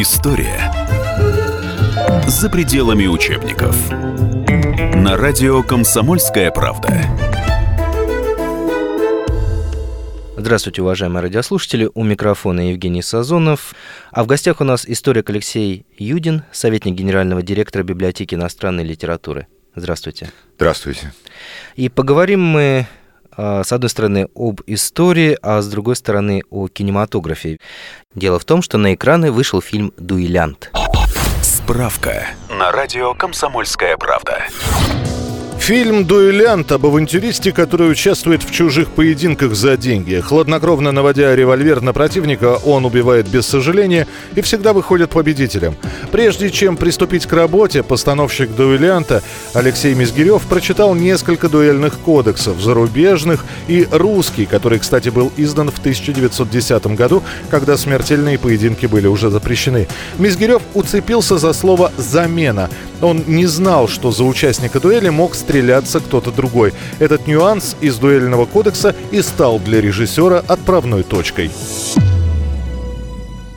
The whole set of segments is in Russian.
История за пределами учебников. На радио «Комсомольская правда». Здравствуйте, уважаемые радиослушатели. У микрофона Евгений Сазонов. А в гостях у нас историк Алексей Юдин, советник генерального директора библиотеки иностранной литературы. Здравствуйте. Здравствуйте. И поговорим мы с одной стороны, об истории, а с другой стороны, о кинематографе. Дело в том, что на экраны вышел фильм «Дуэлянт». Справка на радио «Комсомольская правда». Фильм «Дуэлянт» об авантюристе, который участвует в чужих поединках за деньги. Хладнокровно наводя револьвер на противника, он убивает без сожаления и всегда выходит победителем. Прежде чем приступить к работе, постановщик «Дуэлянта» Алексей Мизгирев прочитал несколько дуэльных кодексов, зарубежных и русский, который, кстати, был издан в 1910 году, когда смертельные поединки были уже запрещены. Мизгирев уцепился за слово «замена». Он не знал, что за участника дуэли мог стреляться кто-то другой. Этот нюанс из дуэльного кодекса и стал для режиссера отправной точкой.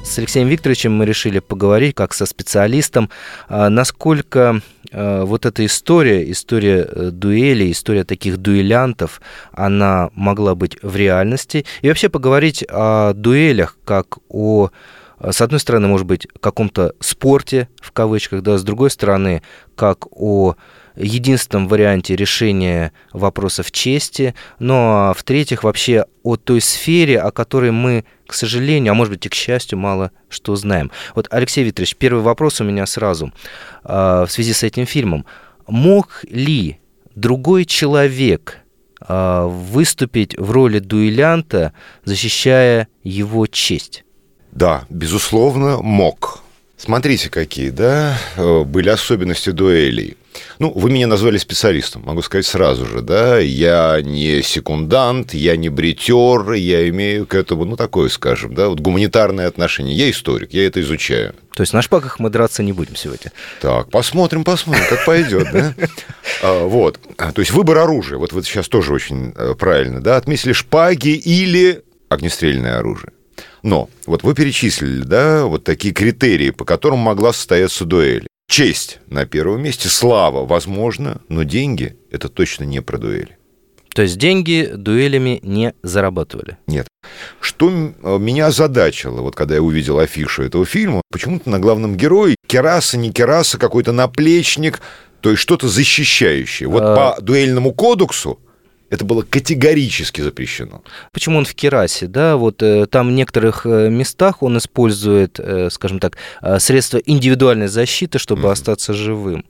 С Алексеем Викторовичем мы решили поговорить как со специалистом, а, насколько а, вот эта история, история э, дуэли, история таких дуэлянтов, она могла быть в реальности. И вообще поговорить о дуэлях как о с одной стороны, может быть, каком-то спорте, в кавычках, да, с другой стороны, как о единственном варианте решения вопросов чести, ну а в-третьих, вообще о той сфере, о которой мы, к сожалению, а может быть и к счастью, мало что знаем. Вот, Алексей Викторович, первый вопрос у меня сразу э, в связи с этим фильмом. Мог ли другой человек э, выступить в роли дуэлянта, защищая его честь? Да, безусловно, мог. Смотрите, какие, да, э, были особенности дуэлей. Ну, вы меня назвали специалистом, могу сказать сразу же, да, я не секундант, я не бритер, я имею к этому, ну, такое, скажем, да, вот гуманитарное отношение. Я историк, я это изучаю. То есть на шпагах мы драться не будем сегодня? Так, посмотрим, посмотрим, как пойдет, да. А, вот, то есть выбор оружия, вот вы сейчас тоже очень э, правильно, да, отметили шпаги или огнестрельное оружие. Но вот вы перечислили, да, вот такие критерии, по которым могла состояться дуэль. Честь на первом месте, слава, возможно, но деньги – это точно не про дуэли. То есть деньги дуэлями не зарабатывали? Нет. Что э, меня озадачило, вот когда я увидел афишу этого фильма, почему-то на главном герое кераса, не кераса, какой-то наплечник, то есть что-то защищающее. Вот а... по дуэльному кодексу это было категорически запрещено. Почему он в керасе? Да, вот э, там в некоторых э, местах он использует, э, скажем так, средства индивидуальной защиты, чтобы mm-hmm. остаться живым.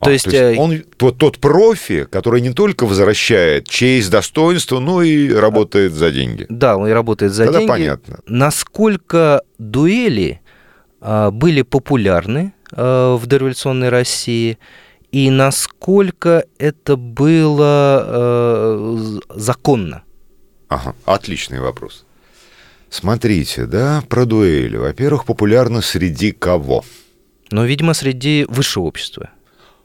То, а, есть, то есть он тот, тот профи, который не только возвращает честь, достоинство, но и работает за деньги. Да, он и работает за Тогда деньги. понятно. Насколько дуэли а, были популярны а, в дореволюционной России – и насколько это было э, законно? Ага, отличный вопрос. Смотрите, да, про дуэли. Во-первых, популярно среди кого? Ну, видимо, среди высшего общества.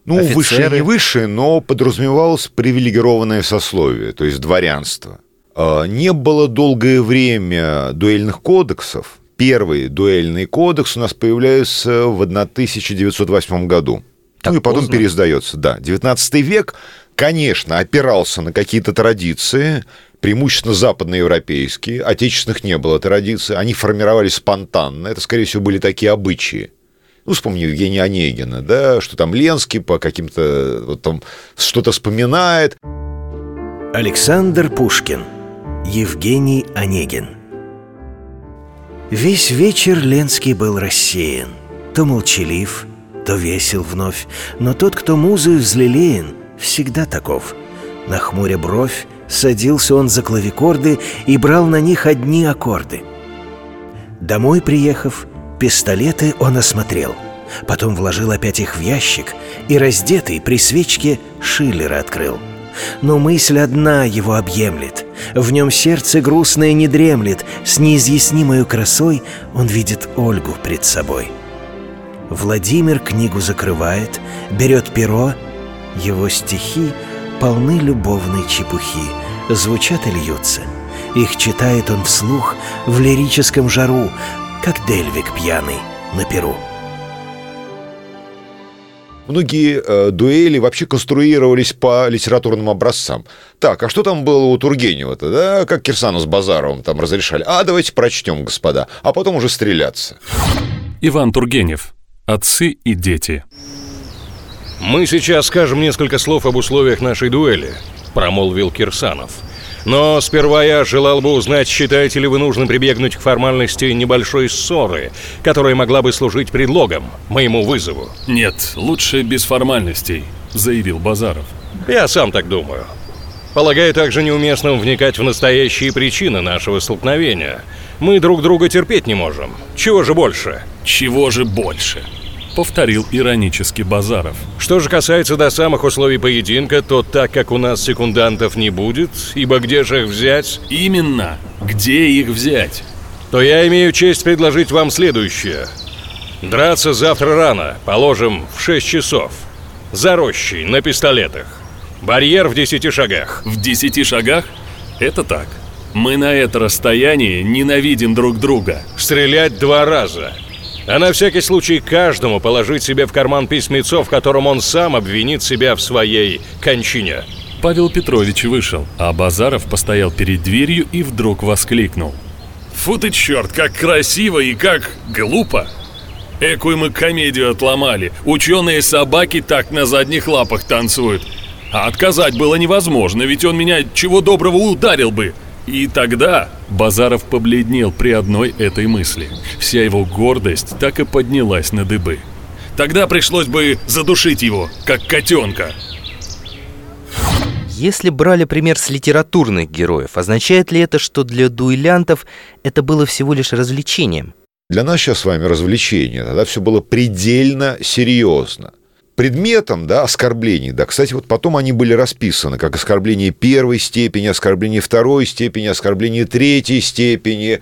Ну, Офицеры. выше не выше, но подразумевалось привилегированное сословие, то есть дворянство. А, не было долгое время дуэльных кодексов. Первый дуэльный кодекс у нас появляется в 1908 году. Так ну и потом поздно. пересдается, да. 19 век, конечно, опирался на какие-то традиции, преимущественно западноевропейские, отечественных не было традиций, они формировались спонтанно, это, скорее всего, были такие обычаи. Ну, вспомни Евгения Онегина, да, что там Ленский по каким-то, вот там что-то вспоминает. Александр Пушкин, Евгений Онегин. Весь вечер Ленский был рассеян, то молчалив, то весел вновь, но тот, кто музою взлелеен, всегда таков. На хмуре бровь садился он за клавикорды и брал на них одни аккорды. Домой приехав, пистолеты он осмотрел. Потом вложил опять их в ящик и, раздетый при свечке, Шиллера открыл. Но мысль одна его объемлет. В нем сердце грустное не дремлет. С неизъяснимой красой он видит Ольгу пред собой. Владимир книгу закрывает, берет перо. Его стихи полны любовной чепухи, звучат и льются. Их читает он вслух в лирическом жару, как Дельвик пьяный, на Перу. Многие э, дуэли вообще конструировались по литературным образцам. Так, а что там было у Тургенева-то, да? Как Кирсану с Базаровым там разрешали? А, давайте прочтем, господа, а потом уже стреляться. Иван Тургенев. Отцы и дети. «Мы сейчас скажем несколько слов об условиях нашей дуэли», — промолвил Кирсанов. «Но сперва я желал бы узнать, считаете ли вы нужным прибегнуть к формальности небольшой ссоры, которая могла бы служить предлогом моему вызову». «Нет, лучше без формальностей», — заявил Базаров. «Я сам так думаю. Полагаю также неуместным вникать в настоящие причины нашего столкновения. Мы друг друга терпеть не можем. Чего же больше?» «Чего же больше?» Повторил иронически Базаров. Что же касается до самых условий поединка, то так как у нас секундантов не будет, ибо где же их взять? Именно, где их взять? То я имею честь предложить вам следующее. Драться завтра рано, положим, в 6 часов. За рощей, на пистолетах. Барьер в 10 шагах. В 10 шагах? Это так. Мы на это расстояние ненавидим друг друга. Стрелять два раза. А на всякий случай каждому положить себе в карман письмецо, в котором он сам обвинит себя в своей кончине. Павел Петрович вышел, а Базаров постоял перед дверью и вдруг воскликнул. «Фу ты черт, как красиво и как глупо! Экую мы комедию отломали, ученые собаки так на задних лапах танцуют. А отказать было невозможно, ведь он меня чего доброго ударил бы. И тогда Базаров побледнел при одной этой мысли. Вся его гордость так и поднялась на дыбы. Тогда пришлось бы задушить его, как котенка. Если брали пример с литературных героев, означает ли это, что для дуэлянтов это было всего лишь развлечением? Для нас сейчас с вами развлечение, тогда все было предельно серьезно предметом да, оскорблений, да, кстати, вот потом они были расписаны как оскорбление первой степени, оскорбление второй степени, оскорбление третьей степени,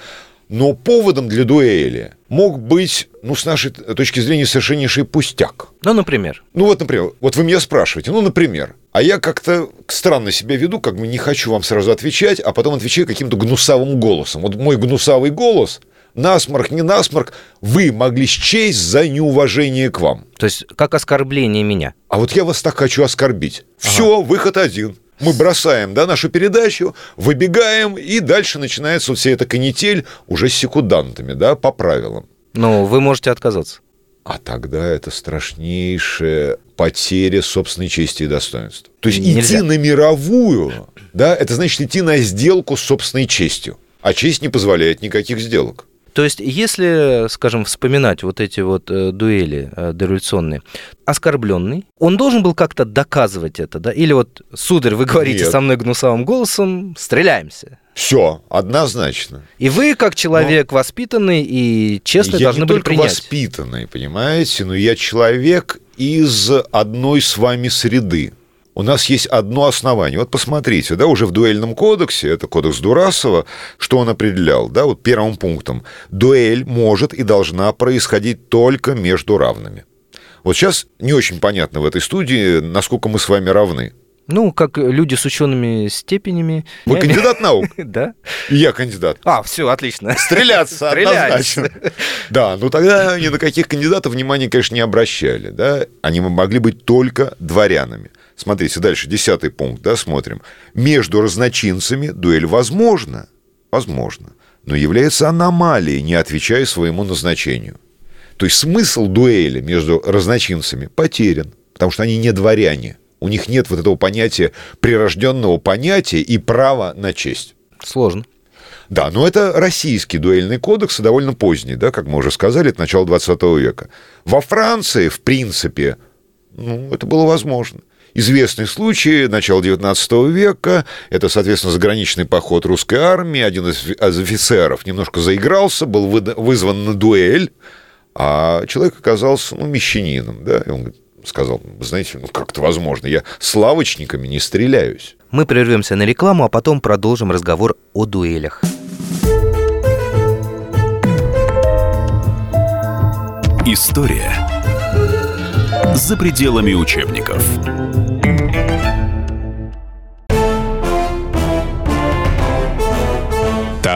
но поводом для дуэли мог быть, ну, с нашей точки зрения, совершеннейший пустяк. Ну, например? Ну, вот, например, вот вы меня спрашиваете, ну, например, а я как-то странно себя веду, как бы не хочу вам сразу отвечать, а потом отвечаю каким-то гнусавым голосом. Вот мой гнусавый голос – насморк, не насморк, вы могли счесть за неуважение к вам. То есть как оскорбление меня. А вот я вас так хочу оскорбить. Ага. Все, выход один. Мы бросаем да, нашу передачу, выбегаем, и дальше начинается вот вся эта канитель уже с секундантами, да, по правилам. Ну, вы можете отказаться. А тогда это страшнейшая потеря собственной чести и достоинства. То есть Нельзя. идти на мировую, да, это значит идти на сделку с собственной честью. А честь не позволяет никаких сделок. То есть, если, скажем, вспоминать вот эти вот э, дуэли э, дореволюционные, оскорбленный, он должен был как-то доказывать это, да? Или вот, сударь, вы говорите Нет. со мной гнусавым голосом, стреляемся. Все, однозначно. И вы, как человек но... воспитанный и честный, я должны не были только принять. воспитанный, понимаете, но я человек из одной с вами среды у нас есть одно основание. Вот посмотрите, да, уже в дуэльном кодексе, это кодекс Дурасова, что он определял, да, вот первым пунктом. Дуэль может и должна происходить только между равными. Вот сейчас не очень понятно в этой студии, насколько мы с вами равны. Ну, как люди с учеными степенями. Вы кандидат наук? Да. Я кандидат. А, все, отлично. Стреляться, однозначно. Да, ну тогда ни на каких кандидатов внимания, конечно, не обращали. Да? Они могли быть только дворянами. Смотрите, дальше, десятый пункт, да, смотрим. Между разночинцами дуэль возможна, возможно, но является аномалией, не отвечая своему назначению. То есть смысл дуэли между разночинцами потерян, потому что они не дворяне. У них нет вот этого понятия, прирожденного понятия и права на честь. Сложно. Да, но это российский дуэльный кодекс, довольно поздний, да, как мы уже сказали, это начало 20 века. Во Франции, в принципе, ну, это было возможно. Известный случай начала XIX века. Это, соответственно, заграничный поход русской армии. Один из офицеров немножко заигрался, был вызван на дуэль, а человек оказался, ну, мещанином, да, и он сказал, знаете, ну как это возможно, я с лавочниками не стреляюсь. Мы прервемся на рекламу, а потом продолжим разговор о дуэлях. История за пределами учебников.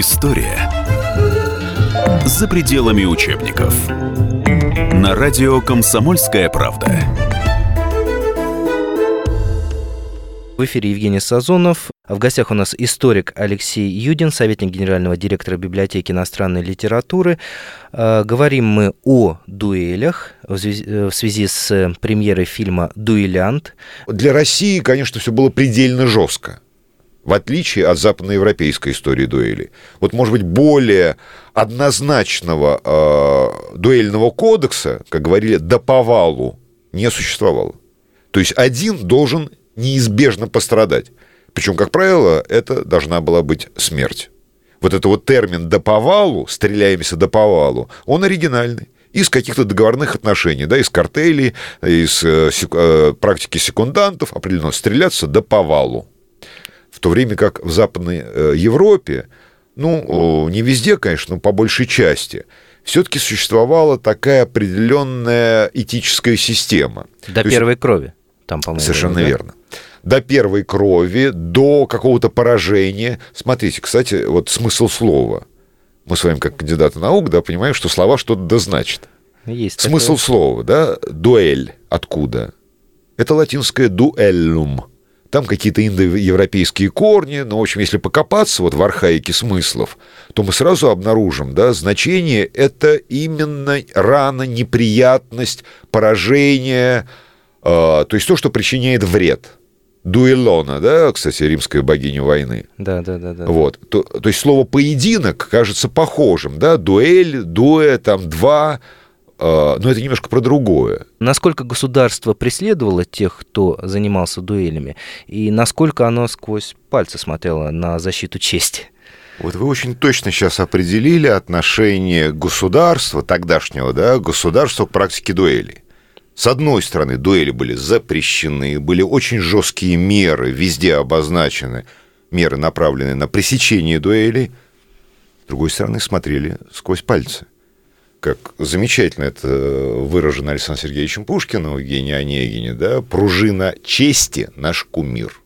История за пределами учебников. На радио «Комсомольская правда». В эфире Евгений Сазонов. В гостях у нас историк Алексей Юдин, советник генерального директора библиотеки иностранной литературы. Э, говорим мы о дуэлях э, в связи с премьерой фильма «Дуэлянт». Для России, конечно, все было предельно жестко в отличие от западноевропейской истории дуэли. Вот, может быть, более однозначного э, дуэльного кодекса, как говорили, до повалу не существовало. То есть один должен неизбежно пострадать. Причем, как правило, это должна была быть смерть. Вот это вот термин «до повалу», «стреляемся до повалу», он оригинальный из каких-то договорных отношений, да, из картелей, из э, сек, э, практики секундантов, определенно стреляться до повалу в то время как в Западной э, Европе, ну, не везде, конечно, но по большей части, все-таки существовала такая определенная этическая система. До то первой есть... крови. Там, по-моему, Совершенно да? верно. До первой крови, до какого-то поражения. Смотрите, кстати, вот смысл слова. Мы с вами, как кандидаты наук, да, понимаем, что слова что-то да значат. Есть Смысл такое. слова, да, дуэль откуда? Это латинское дуэллум там какие-то индоевропейские корни, но, в общем, если покопаться вот в архаике смыслов, то мы сразу обнаружим, да, значение — это именно рана, неприятность, поражение, э, то есть то, что причиняет вред. Дуэлона, да, кстати, римская богиня войны. Да, да, да, да. Вот. То, то есть слово поединок кажется похожим, да, дуэль, дуэ, там два, но это немножко про другое. Насколько государство преследовало тех, кто занимался дуэлями, и насколько оно сквозь пальцы смотрело на защиту чести? Вот вы очень точно сейчас определили отношение государства, тогдашнего, да, государства к практике дуэлей. С одной стороны, дуэли были запрещены, были очень жесткие меры, везде обозначены меры, направленные на пресечение дуэлей. С другой стороны, смотрели сквозь пальцы как замечательно это выражено Александром Сергеевичем Пушкиным в Евгении Онегине, да, пружина чести – наш кумир.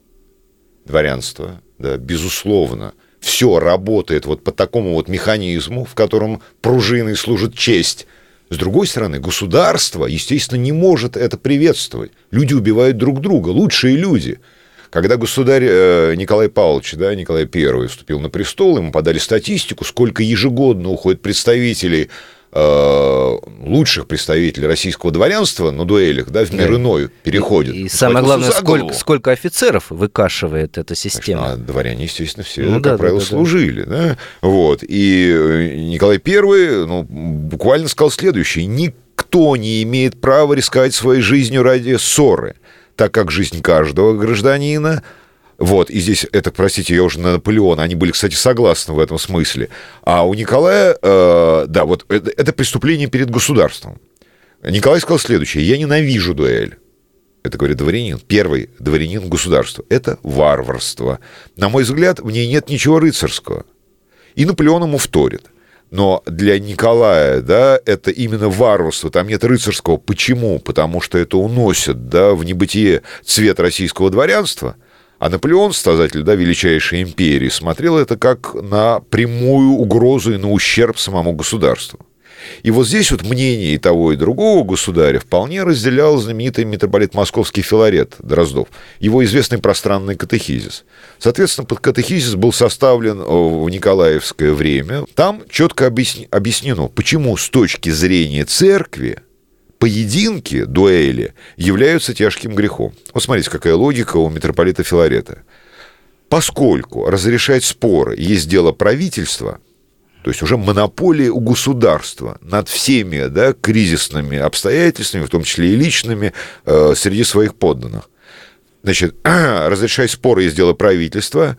Дворянство, да, безусловно, все работает вот по такому вот механизму, в котором пружиной служит честь. С другой стороны, государство, естественно, не может это приветствовать. Люди убивают друг друга, лучшие люди – когда государь э, Николай Павлович, да, Николай I вступил на престол, ему подали статистику, сколько ежегодно уходит представителей Э, лучших представителей российского дворянства на дуэлях да, в мир да. иной переходит. И, и самое главное, сколько, сколько офицеров выкашивает эта система. Конечно, а дворяне, естественно, все, ну, как да, правило, да, служили. Да. Да? Вот. И э, Николай I ну, буквально сказал следующее. Никто не имеет права рисковать своей жизнью ради ссоры, так как жизнь каждого гражданина – вот, и здесь это, простите, я уже на Наполеона, они были, кстати, согласны в этом смысле. А у Николая, э, да, вот это, это преступление перед государством. Николай сказал следующее, я ненавижу дуэль. Это говорит дворянин, первый дворянин государства. Это варварство. На мой взгляд, в ней нет ничего рыцарского. И Наполеон ему вторит. Но для Николая, да, это именно варварство, там нет рыцарского. Почему? Потому что это уносит, да, в небытие цвет российского дворянства – а Наполеон, создатель да, величайшей империи, смотрел это как на прямую угрозу и на ущерб самому государству. И вот здесь вот мнение и того, и другого государя вполне разделял знаменитый митрополит московский Филарет Дроздов, его известный пространный катехизис. Соответственно, под катехизис был составлен в Николаевское время. Там четко объяснено, почему с точки зрения церкви поединки, дуэли, являются тяжким грехом. Вот смотрите, какая логика у митрополита Филарета. Поскольку разрешать споры есть дело правительства, то есть уже монополия у государства над всеми да, кризисными обстоятельствами, в том числе и личными, э, среди своих подданных, значит, разрешай споры из дела правительства,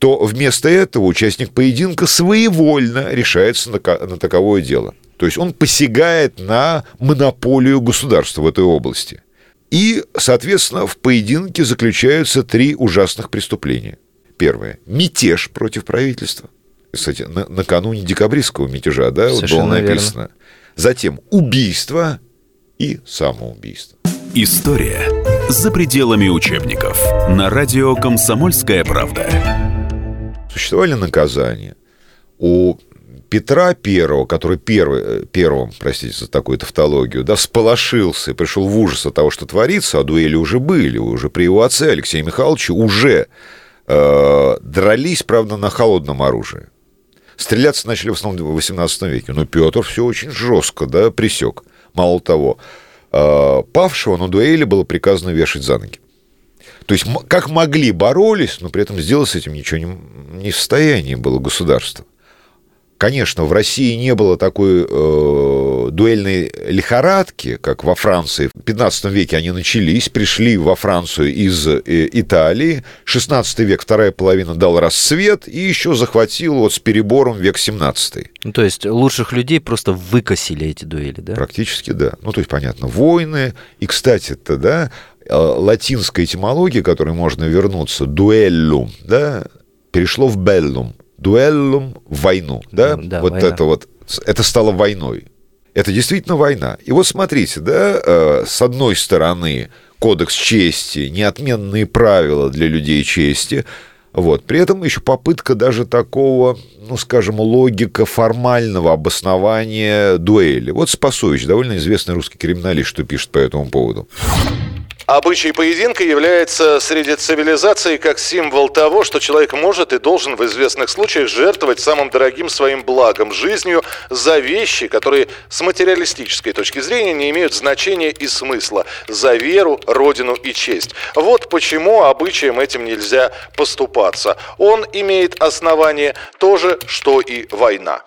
то вместо этого участник поединка своевольно решается на, на таковое дело. То есть он посягает на монополию государства в этой области. И, соответственно, в поединке заключаются три ужасных преступления. Первое – мятеж против правительства. Кстати, на, накануне декабристского мятежа, да, вот было написано. Верно. Затем убийство и самоубийство. История за пределами учебников. На радио «Комсомольская правда». Существовали наказания. У Петра Первого, который первый, э, первым, простите за такую тавтологию, да, сполошился и пришел в ужас от того, что творится, а дуэли уже были, уже при его отце Алексея Михайловича уже э, дрались, правда, на холодном оружии. Стреляться начали в основном в XVIII веке, но Петр все очень жестко да, присек. Мало того, э, павшего на дуэли было приказано вешать за ноги. То есть как могли боролись, но при этом сделать с этим ничего не, не в состоянии было государство. Конечно, в России не было такой э, дуэльной лихорадки, как во Франции. В 15 веке они начались, пришли во Францию из э, Италии. 16 век, вторая половина дал расцвет и еще захватил вот с перебором век 17. Ну, то есть лучших людей просто выкосили эти дуэли, да? Практически, да. Ну, то есть, понятно, войны. И, кстати-то, да, э, латинская этимология, которой можно вернуться, дуэллум, да, перешло в беллум дуэллум войну, да, да вот война. это вот, это стало войной. Это действительно война. И вот смотрите, да, э, с одной стороны кодекс чести, неотменные правила для людей чести, вот. При этом еще попытка даже такого, ну, скажем, логика формального обоснования дуэли. Вот Спасович, довольно известный русский криминалист, что пишет по этому поводу. Обычай поединка является среди цивилизаций как символ того, что человек может и должен в известных случаях жертвовать самым дорогим своим благом, жизнью, за вещи, которые с материалистической точки зрения не имеют значения и смысла, за веру, родину и честь. Вот почему обычаем этим нельзя поступаться. Он имеет основание то же, что и война.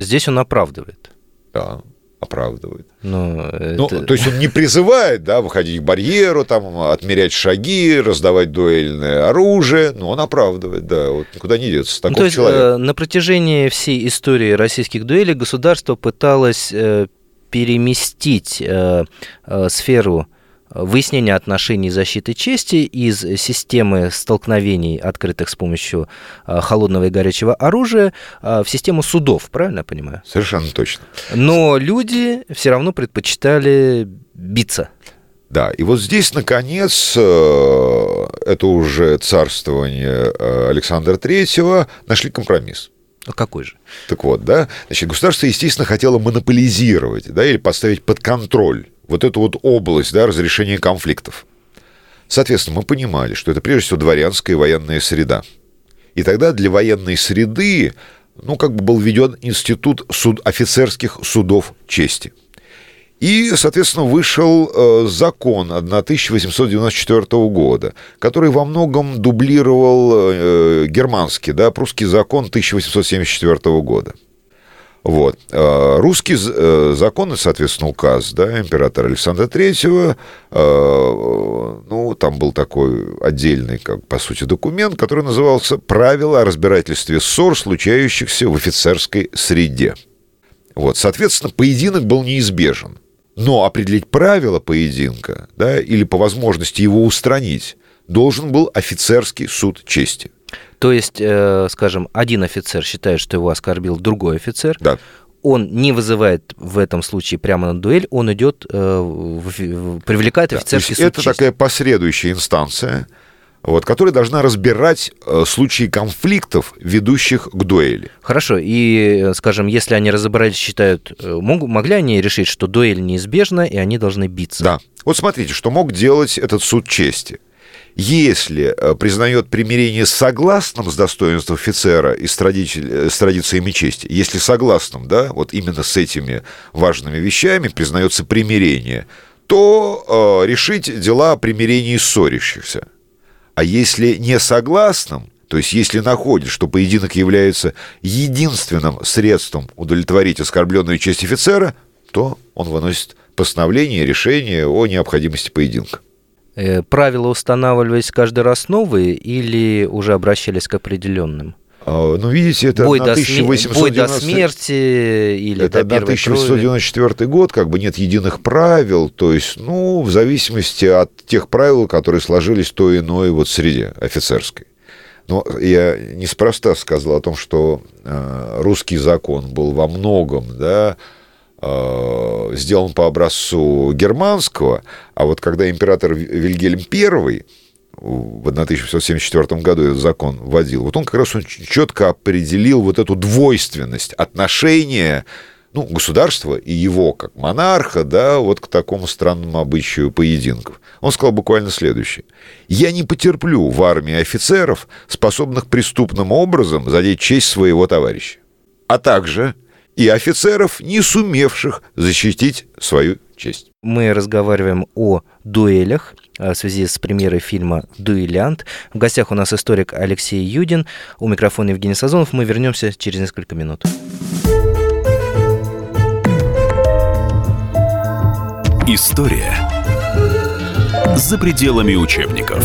Здесь он оправдывает. Да оправдывает. Ну, ну, это... то есть он не призывает, да, выходить к барьеру, там, отмерять шаги, раздавать дуэльное оружие, но он оправдывает, да, вот никуда не деться. Таков ну, то есть. Э, на протяжении всей истории российских дуэлей государство пыталось э, переместить э, сферу выяснения отношений защиты чести из системы столкновений, открытых с помощью а, холодного и горячего оружия, а, в систему судов, правильно я понимаю? Совершенно точно. Но люди все равно предпочитали биться. Да, и вот здесь, наконец, э, это уже царствование э, Александра Третьего, нашли компромисс. А какой же? Так вот, да, значит, государство, естественно, хотело монополизировать, да, или поставить под контроль вот эту вот область да, разрешения конфликтов. Соответственно, мы понимали, что это прежде всего дворянская военная среда. И тогда для военной среды ну, как бы был введен институт суд, офицерских судов чести. И, соответственно, вышел э, закон 1894 года, который во многом дублировал э, германский, да, прусский закон 1874 года. Вот. А, русский э, закон и, соответственно, указ да, императора Александра Третьего, а, ну, там был такой отдельный, как по сути, документ, который назывался «Правила о разбирательстве ссор, случающихся в офицерской среде». Вот, соответственно, поединок был неизбежен. Но определить правила поединка, да, или по возможности его устранить, должен был офицерский суд чести – то есть, э, скажем, один офицер считает, что его оскорбил другой офицер. Да. Он не вызывает в этом случае прямо на дуэль, он идет, э, в, привлекает да, офицерский суд. Это чести. такая последующая инстанция, вот, которая должна разбирать э, случаи конфликтов, ведущих к дуэли. Хорошо, и, скажем, если они разобрались, считают, э, мог, могли они решить, что дуэль неизбежна, и они должны биться? Да. Вот смотрите, что мог делать этот суд чести – если э, признает примирение согласным с достоинством офицера и тради... с традициями чести, если согласным, да, вот именно с этими важными вещами признается примирение, то э, решить дела о примирении ссорящихся. А если не согласным, то есть если находит, что поединок является единственным средством удовлетворить оскорбленную честь офицера, то он выносит постановление, решение о необходимости поединка. Э, правила устанавливались каждый раз новые или уже обращались к определенным? А, ну, видите, это бой, 1890... до, бой до смерти или это до 1894 год, как бы нет единых правил, то есть, ну, в зависимости от тех правил, которые сложились в той иной вот среде офицерской. Но я неспроста сказал о том, что э, русский закон был во многом, да, э, сделан по образцу германского, а вот когда император Вильгельм I в 1874 году этот закон вводил, вот он как раз он четко определил вот эту двойственность отношения ну, государства и его, как монарха, да, вот к такому странному обычаю поединков. Он сказал буквально следующее. «Я не потерплю в армии офицеров, способных преступным образом задеть честь своего товарища, а также и офицеров, не сумевших защитить свою честь». Мы разговариваем о дуэлях в связи с премьерой фильма «Дуэлянт». В гостях у нас историк Алексей Юдин, у микрофона Евгений Сазонов. Мы вернемся через несколько минут. История за пределами учебников.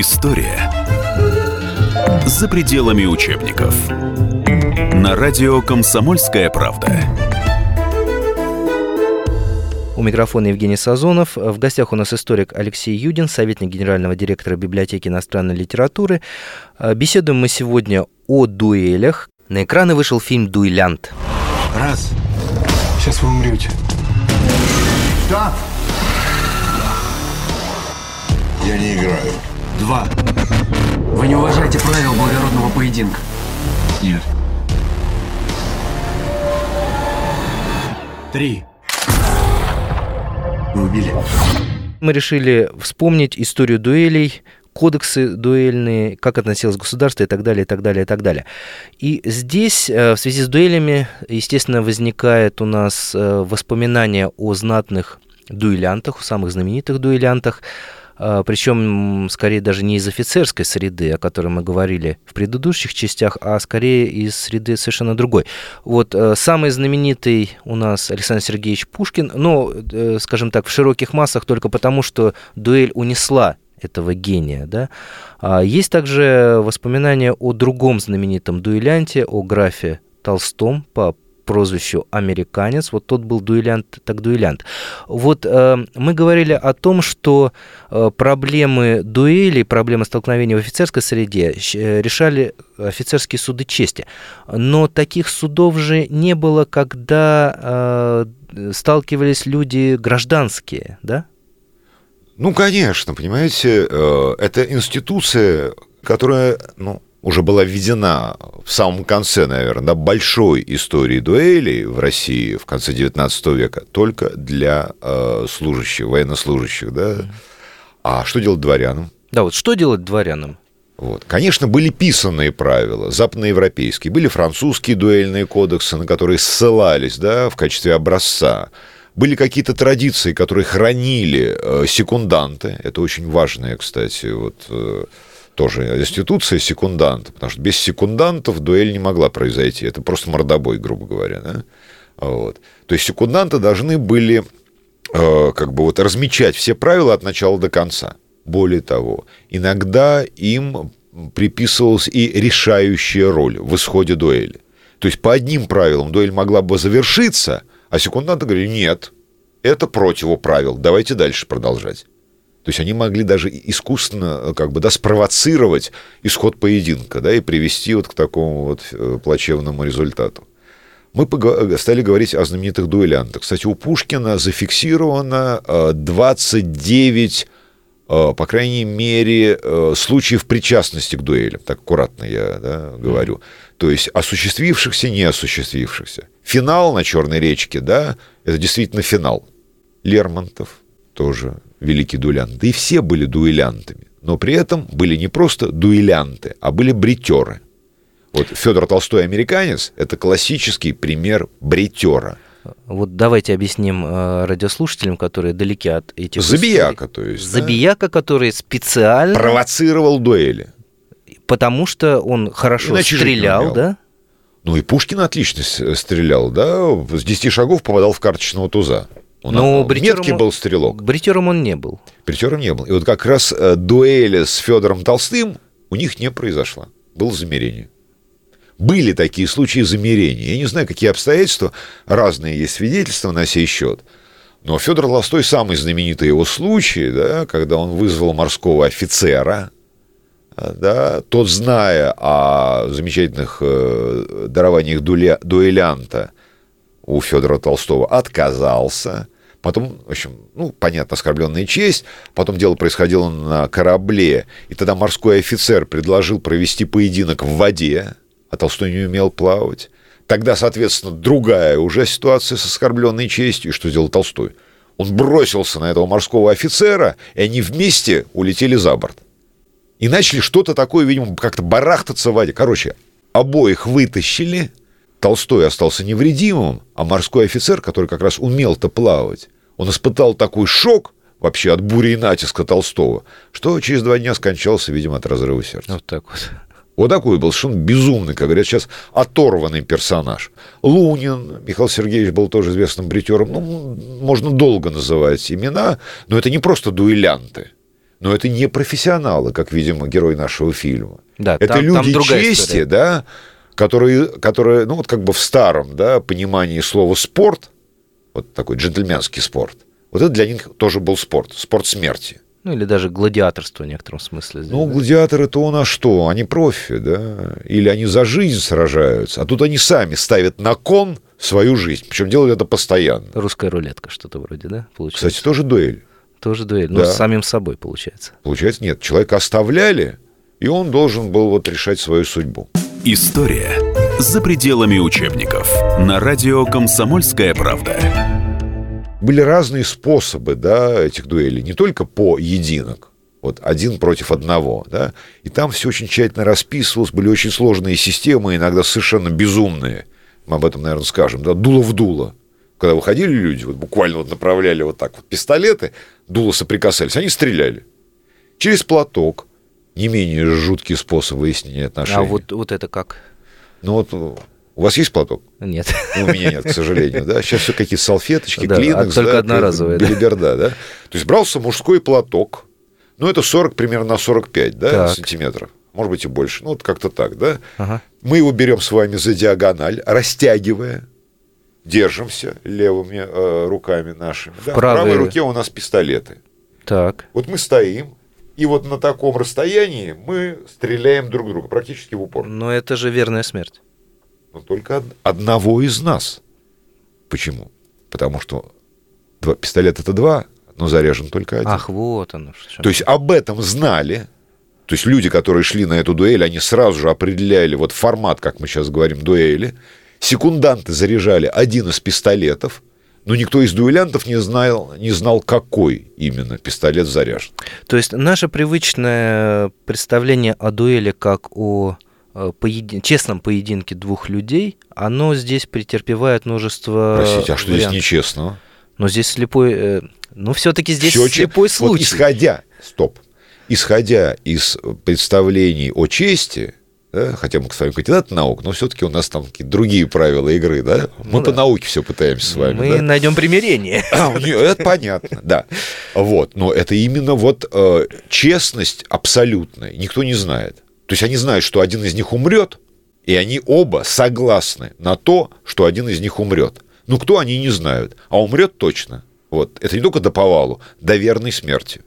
История за пределами учебников. На радио «Комсомольская правда». У микрофона Евгений Сазонов. В гостях у нас историк Алексей Юдин, советник генерального директора библиотеки иностранной литературы. Беседуем мы сегодня о дуэлях. На экраны вышел фильм «Дуэлянт». Раз. Сейчас вы умрете. Что? Я не играю. Два. Вы не уважаете правил благородного поединка. Нет. Три. Вы убили. Мы решили вспомнить историю дуэлей, кодексы дуэльные, как относилось государство и так далее, и так далее, и так далее. И здесь э, в связи с дуэлями, естественно, возникает у нас э, воспоминание о знатных дуэлянтах, о самых знаменитых дуэлянтах, причем скорее даже не из офицерской среды, о которой мы говорили в предыдущих частях, а скорее из среды совершенно другой. Вот э, самый знаменитый у нас Александр Сергеевич Пушкин, но, э, скажем так, в широких массах только потому, что дуэль унесла этого гения, да. А есть также воспоминания о другом знаменитом дуэлянте, о графе Толстом по прозвищу «Американец». Вот тот был дуэлянт, так дуэлянт. Вот э, мы говорили о том, что э, проблемы дуэлей, проблемы столкновений в офицерской среде э, решали офицерские суды чести. Но таких судов же не было, когда э, сталкивались люди гражданские, да? Ну, конечно, понимаете, э, это институция, которая, ну, уже была введена в самом конце, наверное, большой истории дуэлей в России в конце XIX века только для э, служащих, военнослужащих, да. А что делать дворянам? Да, вот что делать дворянам? Вот. Конечно, были писанные правила, западноевропейские, были французские дуэльные кодексы, на которые ссылались да, в качестве образца. Были какие-то традиции, которые хранили э, секунданты. Это очень важное, кстати, вот, э, тоже институция секунданта, потому что без секундантов дуэль не могла произойти. Это просто мордобой, грубо говоря. Да? Вот. То есть секунданты должны были э, как бы вот размечать все правила от начала до конца. Более того, иногда им приписывалась и решающая роль в исходе дуэли. То есть по одним правилам дуэль могла бы завершиться, а секунданты говорили, нет, это противоправил, давайте дальше продолжать. То есть они могли даже искусственно э, как бы, да, спровоцировать исход поединка да, и привести вот к такому вот э, плачевному результату. Мы э, стали говорить о знаменитых дуэлянтах. Кстати, у Пушкина зафиксировано 29 э, по крайней мере, случаев причастности к дуэлям, так аккуратно я да, говорю, то есть осуществившихся, не осуществившихся. Финал на Черной речке, да, это действительно финал. Лермонтов тоже великий дуэлянт. Да и все были дуэлянтами. Но при этом были не просто дуэлянты, а были бритеры. Вот Федор Толстой американец – это классический пример бритера. Вот давайте объясним э, радиослушателям, которые далеки от этих Забияка, историй. то есть. Забияка, который специально... Провоцировал дуэли. Потому что он хорошо Иначе стрелял, да? Ну и Пушкин отлично стрелял, да, с 10 шагов попадал в карточного туза. Он бритером меткий был стрелок. Бритером он не был. Притером не был. И вот как раз э, дуэли с Федором Толстым у них не произошла. Было замерение. Были такие случаи замерения. Я не знаю, какие обстоятельства, разные есть свидетельства на сей счет. Но Федор Толстой самый знаменитый его случай, да, когда он вызвал морского офицера, а, да, тот, зная о замечательных э, дарованиях дуля- дуэлянта у Федора Толстого, отказался. Потом, в общем, ну, понятно, оскорбленная честь. Потом дело происходило на корабле. И тогда морской офицер предложил провести поединок в воде, а Толстой не умел плавать. Тогда, соответственно, другая уже ситуация с оскорбленной честью. И что сделал Толстой? Он бросился на этого морского офицера, и они вместе улетели за борт. И начали что-то такое, видимо, как-то барахтаться в воде. Короче, обоих вытащили. Толстой остался невредимым, а морской офицер, который как раз умел-то плавать, он испытал такой шок вообще от бури и натиска Толстого, что через два дня скончался, видимо, от разрыва сердца. Вот так вот. Вот такой был совершенно безумный, как говорят сейчас, оторванный персонаж. Лунин, Михаил Сергеевич был тоже известным бритером. Ну, можно долго называть имена, но это не просто дуэлянты. Но это не профессионалы, как, видимо, герой нашего фильма. Да, это там- там люди другая чести, история. да, которые, которые, ну, вот как бы в старом, да, понимании слова «спорт», вот такой джентльменский спорт, вот это для них тоже был спорт, спорт смерти. Ну, или даже гладиаторство в некотором смысле. здесь, Ну, да? гладиаторы-то у нас что? Они профи, да? Или они за жизнь сражаются, а тут они сами ставят на кон свою жизнь. Причем делают это постоянно. Русская рулетка, что-то вроде, да, получается? Кстати, тоже дуэль. Тоже дуэль. Да. с самим собой, получается. Получается, нет. Человека оставляли, и он должен был вот решать свою судьбу. История за пределами учебников. На радио «Комсомольская правда». Были разные способы, да, этих дуэлей. Не только по единок. Вот один против одного, да. И там все очень тщательно расписывалось, были очень сложные системы, иногда совершенно безумные. Мы об этом, наверное, скажем, да, дуло в дуло. Когда выходили люди, вот буквально вот направляли вот так вот пистолеты, дуло соприкасались, они стреляли. Через платок. Не менее жуткий способ выяснения отношений. А вот, вот это как? Ну вот у вас есть платок? Нет. Ну, у меня нет, к сожалению, да. Сейчас все какие-то салфеточки, Да, клинокс, а только да, одноразовые, да. белиберда, да. То есть брался мужской платок, ну, это 40 примерно на 45, да, Так. сантиметров. Может быть, и больше. Ну, вот как-то так, да. Ага. Мы его берем с вами за диагональ, растягивая, держимся левыми э, руками нашими. да. В правой руке у нас пистолеты. Так. Вот мы стоим, и вот на таком расстоянии мы стреляем друг друга, практически в упор. Но это же верная смерть. Но только од- одного из нас. Почему? Потому что два, пистолет это два, но заряжен только один. Ах, вот оно. что. То есть об этом знали. То есть люди, которые шли на эту дуэль, они сразу же определяли вот формат, как мы сейчас говорим, дуэли. Секунданты заряжали один из пистолетов, но никто из дуэлянтов не знал, не знал, какой именно пистолет заряжен. То есть наше привычное представление о дуэли как о э, поеди- честном поединке двух людей, оно здесь претерпевает множество Простите, а что здесь вариантов. нечестного? Но здесь слепой... э, ну, все-таки здесь Всё че- слепой Вот случай. исходя, стоп, исходя из представлений о чести, да, хотя мы с вами кандидаты наук, но все-таки у нас там какие-то другие правила игры, да? Мы Ну по да. науке все пытаемся с вами. Мы да? найдем примирение. А, это понятно, да. Вот, но это именно вот э, честность абсолютная. Никто не знает. То есть они знают, что один из них умрет, и они оба согласны на то, что один из них умрет. Ну, кто они не знают, а умрет точно. Вот. Это не только до повалу, до верной смерти.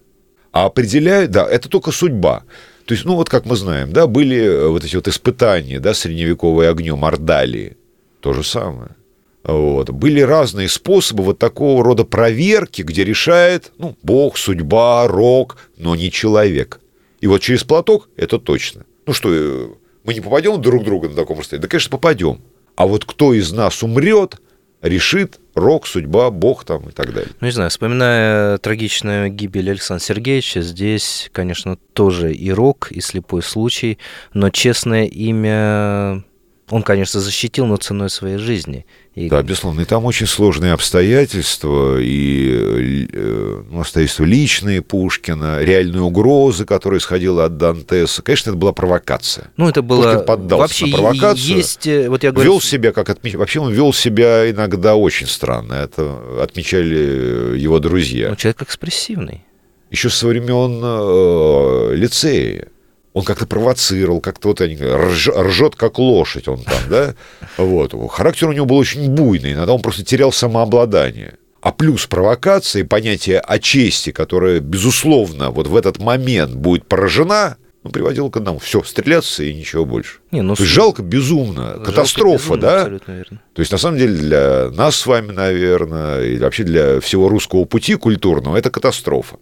А определяют, да, это только судьба. То есть, ну, вот как мы знаем, да, были э, вот эти вот испытания, да, средневековые огнем Ордалии. То же самое. Вот. Были разные способы вот такого рода проверки, где решает ну, Бог, судьба, рок, но не человек. И вот через платок это точно. Ну что, э, мы не попадем друг друга на таком расстоянии? Да, конечно, попадем. А вот кто из нас умрет, решит рок, судьба, бог там и так далее. Ну, не знаю, вспоминая трагичную гибель Александра Сергеевича, здесь, конечно, тоже и рок, и слепой случай, но честное имя он, конечно, защитил, но ценой своей жизни. И... Да, безусловно. И там очень сложные обстоятельства, и э, ну, обстоятельства личные Пушкина, реальные угрозы, которые исходила от Дантеса. Конечно, это была провокация. Ну, это было... Пушкин поддался Вообще на провокацию. Есть, э, вот я говорю... Вел себя как отмеч... Вообще он вел себя иногда очень странно. Это отмечали его друзья. Ну, человек экспрессивный. Еще со времен э, лицея он как-то провоцировал, как-то вот они, рж, ржет как лошадь он там, да, вот. Характер у него был очень буйный, иногда он просто терял самообладание. А плюс провокации, понятие о чести, которое, безусловно, вот в этот момент будет поражена, ну, приводило к одному. Все, стреляться и ничего больше. Не, ну, То есть жалко безумно, жалко катастрофа, безумно, да? Абсолютно верно. То есть, на самом деле, для нас с вами, наверное, и вообще для всего русского пути культурного, это катастрофа.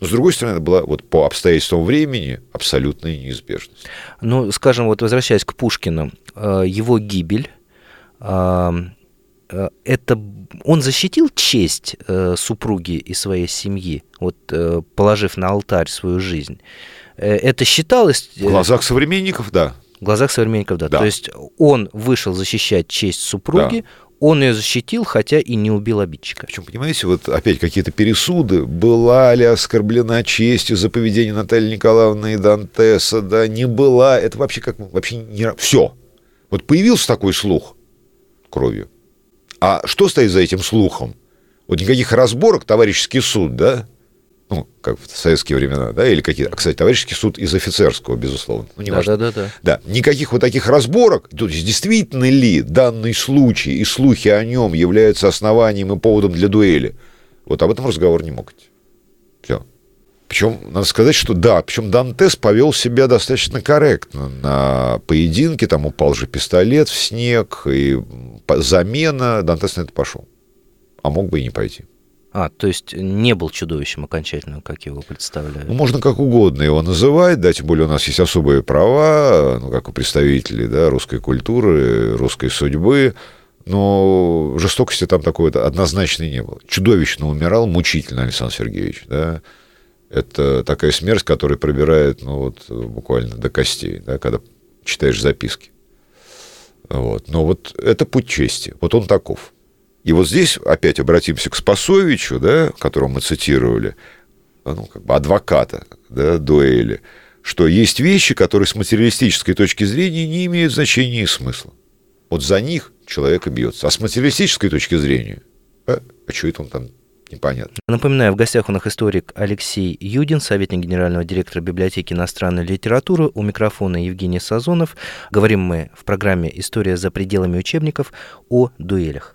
Но, с другой стороны, это была вот по обстоятельствам времени абсолютная неизбежность. Ну, скажем, вот возвращаясь к Пушкину, э, его гибель, э, э, это он защитил честь супруги и своей семьи, вот положив на алтарь свою жизнь. Это считалось... В глазах современников, да. В глазах современников, да. да. То есть он вышел защищать честь супруги, да он ее защитил, хотя и не убил обидчика. Причем, понимаете, вот опять какие-то пересуды. Была ли оскорблена честью за поведение Натальи Николаевны и Дантеса, да, не была. Это вообще как вообще не... Все. Вот появился такой слух кровью. А что стоит за этим слухом? Вот никаких разборок, товарищеский суд, да? Ну, как в советские времена, да, или какие-то, кстати, товарищеский суд из офицерского, безусловно. Ну, не да, важно. да, да, да. Да, никаких вот таких разборок, то есть действительно ли данный случай и слухи о нем являются основанием и поводом для дуэли, вот об этом разговор не мог идти. Все. Причем, надо сказать, что да, причем Дантес повел себя достаточно корректно. На поединке там упал же пистолет в снег, и замена, Дантес на это пошел. А мог бы и не пойти. А, то есть не был чудовищем окончательно, как его представляют? Ну, можно как угодно его называть, да, тем более у нас есть особые права, ну, как у представителей, да, русской культуры, русской судьбы, но жестокости там такой однозначной не было. Чудовищно умирал, мучительно Александр Сергеевич, да, это такая смерть, которая пробирает, ну, вот, буквально до костей, да, когда читаешь записки. Вот. Но вот это путь чести, вот он таков. И вот здесь опять обратимся к Спасовичу, да, которого мы цитировали, ну, как бы адвоката да, дуэли, что есть вещи, которые с материалистической точки зрения не имеют значения и смысла. Вот за них человек и бьется. А с материалистической точки зрения, а, а что это он там непонятно. Напоминаю, в гостях у нас историк Алексей Юдин, советник генерального директора библиотеки иностранной литературы. У микрофона Евгений Сазонов. Говорим мы в программе «История за пределами учебников» о дуэлях.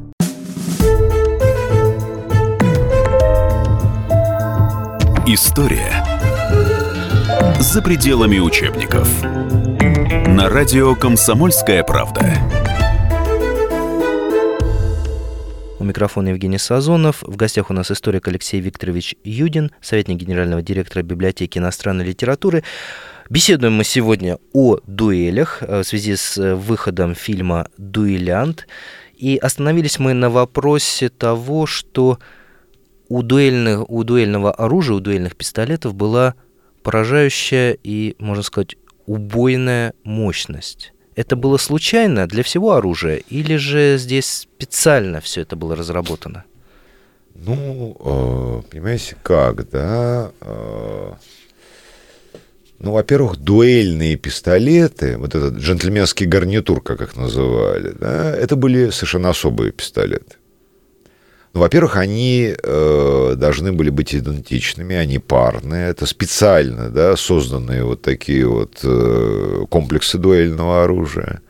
История за пределами учебников. На радио «Комсомольская правда». У микрофона Евгений Сазонов. В гостях у нас историк Алексей Викторович Юдин, советник генерального директора библиотеки иностранной литературы. Беседуем мы сегодня о дуэлях в связи с выходом фильма «Дуэлянт». И остановились мы на вопросе того, что у, дуэльных, у дуэльного оружия, у дуэльных пистолетов была поражающая и, можно сказать, убойная мощность. Это было случайно для всего оружия, или же здесь специально все это было разработано? Ну, э, понимаете, как, да? Э, ну, во-первых, дуэльные пистолеты, вот этот джентльменский гарнитур, как их называли, да, это были совершенно особые пистолеты. Ну, во-первых, они э, должны были быть идентичными, они парные. Это специально да, созданные вот такие вот э, комплексы дуэльного оружия.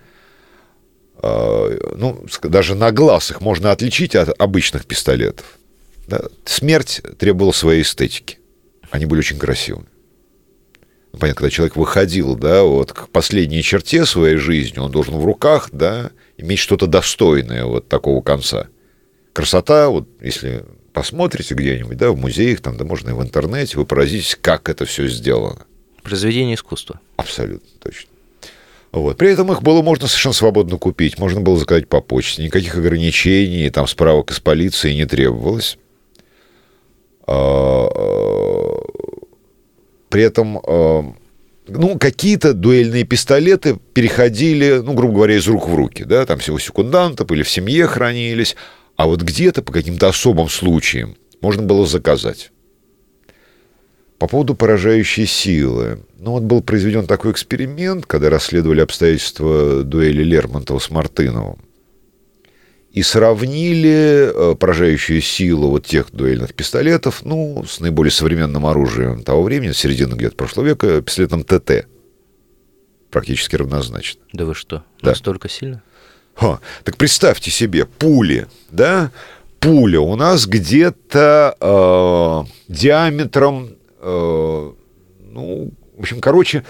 Э, ну, даже на глаз их можно отличить от обычных пистолетов. Да? Смерть требовала своей эстетики. Они были очень красивыми. Ну, понятно, когда человек выходил, да, вот к последней черте своей жизни, он должен в руках, да, иметь что-то достойное вот такого конца – красота, вот если посмотрите где-нибудь, да, в музеях, там, да, можно и в интернете, вы поразитесь, как это все сделано. Произведение искусства. Абсолютно точно. Вот. При этом их было можно совершенно свободно купить, можно было заказать по почте, никаких ограничений, там справок из полиции не требовалось. А, а, при этом а, ну, какие-то дуэльные пистолеты переходили, ну, грубо говоря, из рук в руки, да, там всего секундантов или в семье хранились, а вот где-то по каким-то особым случаям можно было заказать. По поводу поражающей силы. Ну вот был произведен такой эксперимент, когда расследовали обстоятельства дуэли Лермонтова с Мартыновым. И сравнили э, поражающую силу вот тех дуэльных пистолетов, ну, с наиболее современным оружием того времени, середины где-то прошлого века, пистолетом ТТ. Практически равнозначно. Да вы что, да. настолько сильно? Ха, так представьте себе, пули, да? Пуля у нас где-то э, диаметром, э, ну, в общем, короче,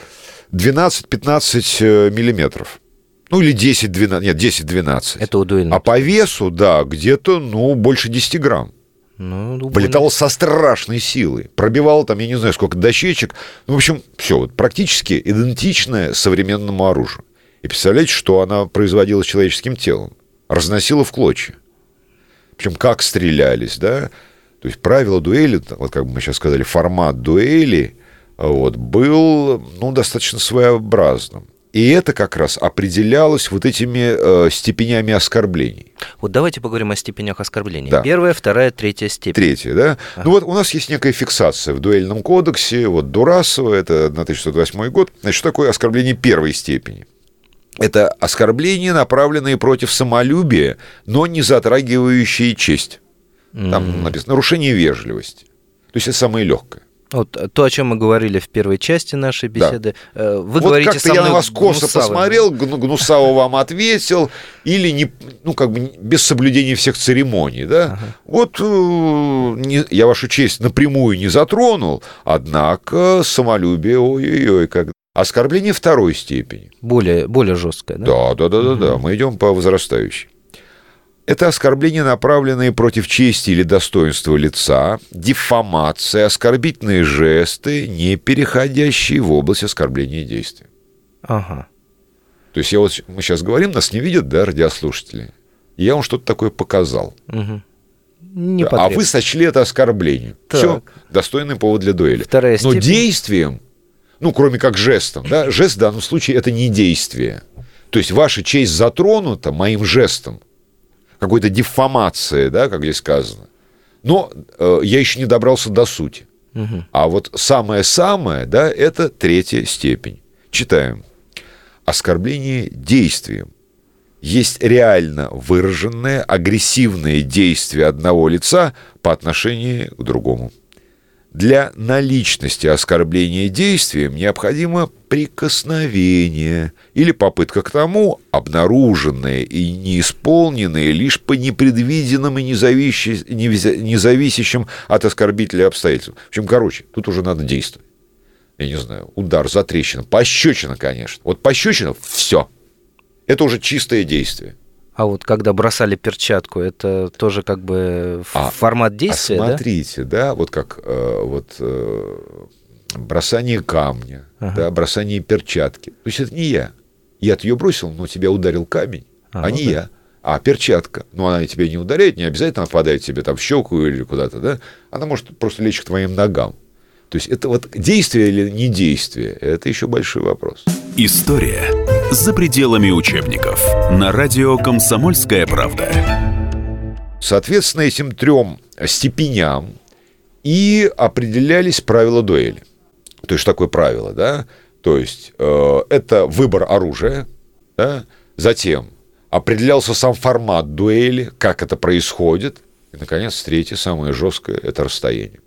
12-15 э, миллиметров. Ну, или 10-12, нет, 10-12. Это у. А по весу, да, где-то, ну, больше 10 грамм. Ну, Полетал со страшной силой. Пробивал там, я не знаю, сколько дощечек. Ну, в общем, все, вот, практически идентичное современному оружию. И представляете, что она производила с человеческим телом? Разносила в клочья. Причем как стрелялись, да? То есть правила дуэли, вот как бы мы сейчас сказали, формат дуэли вот, был ну, достаточно своеобразным. И это как раз определялось вот этими э, степенями оскорблений. Вот давайте поговорим о степенях оскорблений. Да. Первая, вторая, третья степень. Третья, да? Ага. Ну вот у нас есть некая фиксация в дуэльном кодексе, вот Дурасова, это 1608 год. Значит, что такое оскорбление первой степени? Это оскорбления, направленные против самолюбия, но не затрагивающие честь. Там mm-hmm. написано нарушение вежливости. То есть это самое легкое. Вот то, о чем мы говорили в первой части нашей беседы. Да. Э, вы вот говорите как-то я на вас косо посмотрел, гнусаво вам ответил, или не, ну, как бы без соблюдения всех церемоний, да? Ага. Вот э, не, я вашу честь напрямую не затронул, однако самолюбие, ой-ой-ой, как Оскорбление второй степени. Более, более жесткое, да? Да, да, да, да, да. Мы идем по возрастающей. Это оскорбления, направленные против чести или достоинства лица, дефамация, оскорбительные жесты, не переходящие в область оскорбления действия. Ага. То есть я вот, мы сейчас говорим, нас не видят, да, радиослушатели. Я вам что-то такое показал. Угу. Не а вы сочли это оскорблением. Так. Все, достойный повод для дуэли. Вторая Но действием ну, кроме как жестом, да, жест в данном случае это не действие. То есть ваша честь затронута моим жестом, какой-то дефамацией, да, как здесь сказано. Но э, я еще не добрался до сути. Угу. А вот самое-самое, да, это третья степень. Читаем. Оскорбление действием есть реально выраженное агрессивное действие одного лица по отношению к другому. Для наличности оскорбления действием необходимо прикосновение или попытка к тому, обнаруженное и неисполненное лишь по непредвиденным и независящим от оскорбителя обстоятельствам. В общем, короче, тут уже надо действовать. Я не знаю, удар, затрещина, пощечина, конечно. Вот пощечина – все. Это уже чистое действие. А вот когда бросали перчатку, это тоже как бы а, формат действия, а смотрите, да? да, вот как э, вот э, бросание камня, ага. да, бросание перчатки. То есть это не я. Я-то ее бросил, но тебя ударил камень, а, а ну не да. я. А перчатка, ну, она тебя не ударяет, не обязательно попадает тебе там в щеку или куда-то, да? Она может просто лечь к твоим ногам. То есть это вот действие или не действие, это еще большой вопрос. История за пределами учебников. На радио «Комсомольская правда». Соответственно, этим трем степеням и определялись правила дуэли. То есть, такое правило, да? То есть, э, это выбор оружия, да? Затем определялся сам формат дуэли, как это происходит. И, наконец, третье, самое жесткое, это расстояние.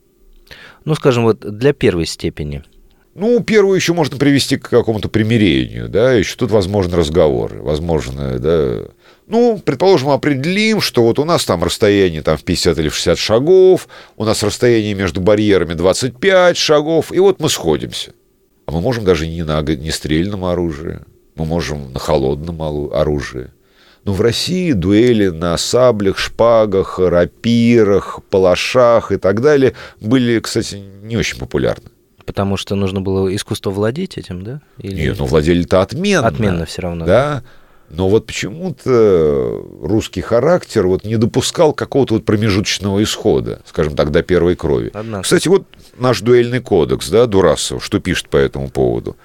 Ну, скажем, вот для первой степени. Ну, первую еще можно привести к какому-то примирению, да, еще тут возможны разговоры, возможно, да. Ну, предположим, определим, что вот у нас там расстояние там в 50 или в 60 шагов, у нас расстояние между барьерами 25 шагов, и вот мы сходимся. А мы можем даже не на огнестрельном оружии, мы можем на холодном оружии. Но в России дуэли на саблях, шпагах, рапирах, палашах и так далее были, кстати, не очень популярны. Потому что нужно было искусство владеть этим, да? Или... Нет, ну владели-то отменно. Отменно все равно. Да. Но вот почему-то русский характер вот не допускал какого-то вот промежуточного исхода, скажем так, до первой крови. Однако. Кстати, вот наш дуэльный кодекс, да, Дурасов, что пишет по этому поводу.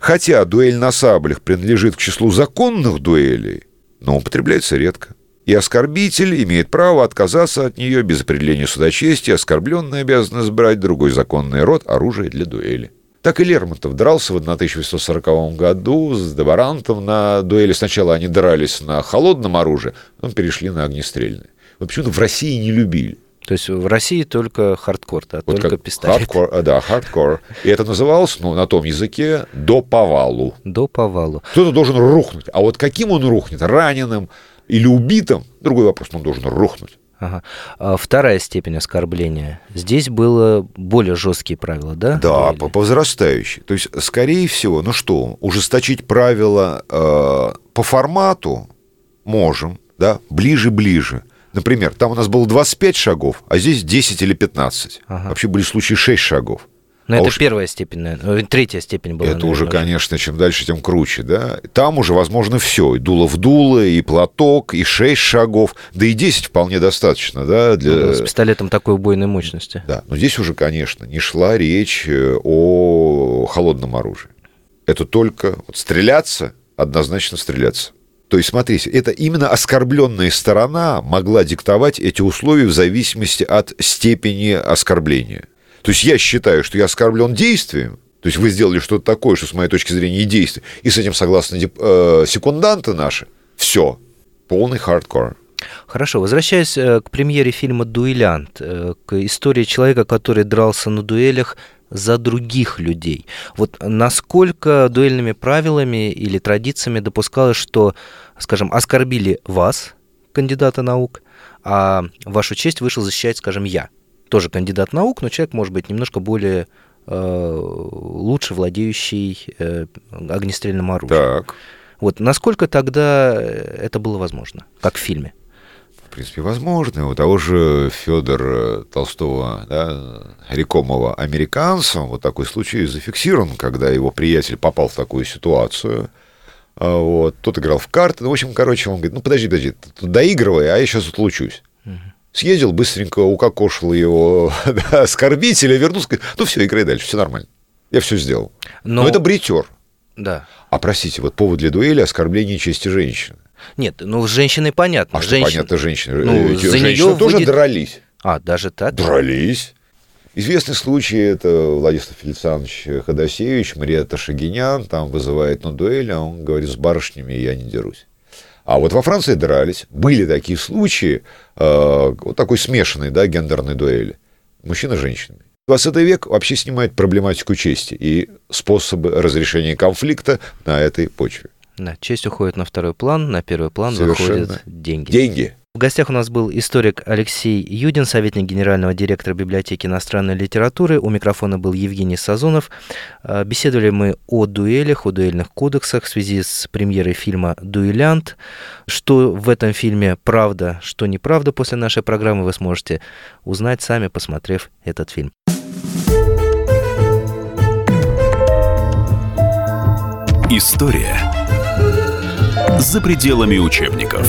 Хотя дуэль на саблях принадлежит к числу законных дуэлей, но употребляется редко. И оскорбитель имеет право отказаться от нее без определения суда чести, оскорбленный обязан избрать другой законный род оружия для дуэли. Так и Лермонтов дрался в 1840 году с де Барантом на дуэли. Сначала они дрались на холодном оружии, потом перешли на огнестрельное. Вот почему-то в России не любили. То есть в России только хардкор, да, вот только пистолет. Хардкор, а, да, хардкор. И это называлось, ну, на том языке, до повалу. До повалу. Кто-то должен рухнуть. А вот каким он рухнет? Раненым или убитым? Другой вопрос, он должен рухнуть. Ага. А вторая степень оскорбления. Здесь было более жесткие правила, да? Да, по, по возрастающей. То есть, скорее всего, ну что, ужесточить правила э, по формату можем, да, ближе-ближе. Например, там у нас было 25 шагов, а здесь 10 или 15. Ага. Вообще были случаи 6 шагов. Но а это уж... первая степень, наверное. третья степень была. Это наверное, уже, конечно, чем дальше, тем круче, да. Там уже возможно все. И дуло в дуло, и платок, и 6 шагов, да и 10 вполне достаточно, да. Для... Ну, с пистолетом такой убойной мощности. Да, но здесь уже, конечно, не шла речь э, о холодном оружии. Это только вот стреляться, однозначно стреляться. То есть, смотрите, это именно оскорбленная сторона могла диктовать эти условия в зависимости от степени оскорбления. То есть я считаю, что я оскорблен действием, то есть вы сделали что-то такое, что с моей точки зрения и действие, и с этим согласны э, секунданты наши, все, полный хардкор. Хорошо, возвращаясь э, к премьере фильма «Дуэлянт», э, к истории человека, который дрался на дуэлях за других людей. Вот насколько дуэльными правилами или традициями допускалось, что, скажем, оскорбили вас, кандидата наук, а вашу честь вышел защищать, скажем, я, тоже кандидат наук, но человек может быть немножко более э, лучше владеющий э, огнестрельным оружием. Так. Вот насколько тогда это было возможно, как в фильме? в принципе, возможны. У того же Федора Толстого, да, Рекомова американцам вот такой случай зафиксирован, когда его приятель попал в такую ситуацию. А вот, тот играл в карты. Ну, в общем, короче, он говорит, ну, подожди, подожди, доигрывай, а я сейчас отлучусь. Съездил, быстренько укокошил его да, оскорбителя, вернулся, говорит, ну все, играй дальше, все нормально. Я все сделал. Но, Но это бритер. Да. А простите, вот повод для дуэли оскорбление чести женщины. Нет, ну с женщиной понятно. А женщин... что понятно, женщины? Ну, э, за нее тоже выйдет... дрались. А, даже так? Дрались. Известный случай, это Владислав Фелицанович Ходосевич, Мариэта Шагинян, там вызывает на дуэль, а он говорит, с барышнями я не дерусь. А вот во Франции дрались. Были такие случаи, э, вот такой смешанной, да, гендерной дуэли. Мужчина с женщиной. 20 век вообще снимает проблематику чести и способы разрешения конфликта на этой почве. Да, честь уходит на второй план, на первый план Совершенно. выходят деньги. Деньги. В гостях у нас был историк Алексей Юдин, советник генерального директора библиотеки иностранной литературы. У микрофона был Евгений Сазонов. А, беседовали мы о дуэлях, о дуэльных кодексах в связи с премьерой фильма «Дуэлянт». Что в этом фильме правда, что неправда после нашей программы вы сможете узнать сами, посмотрев этот фильм. История за пределами учебников.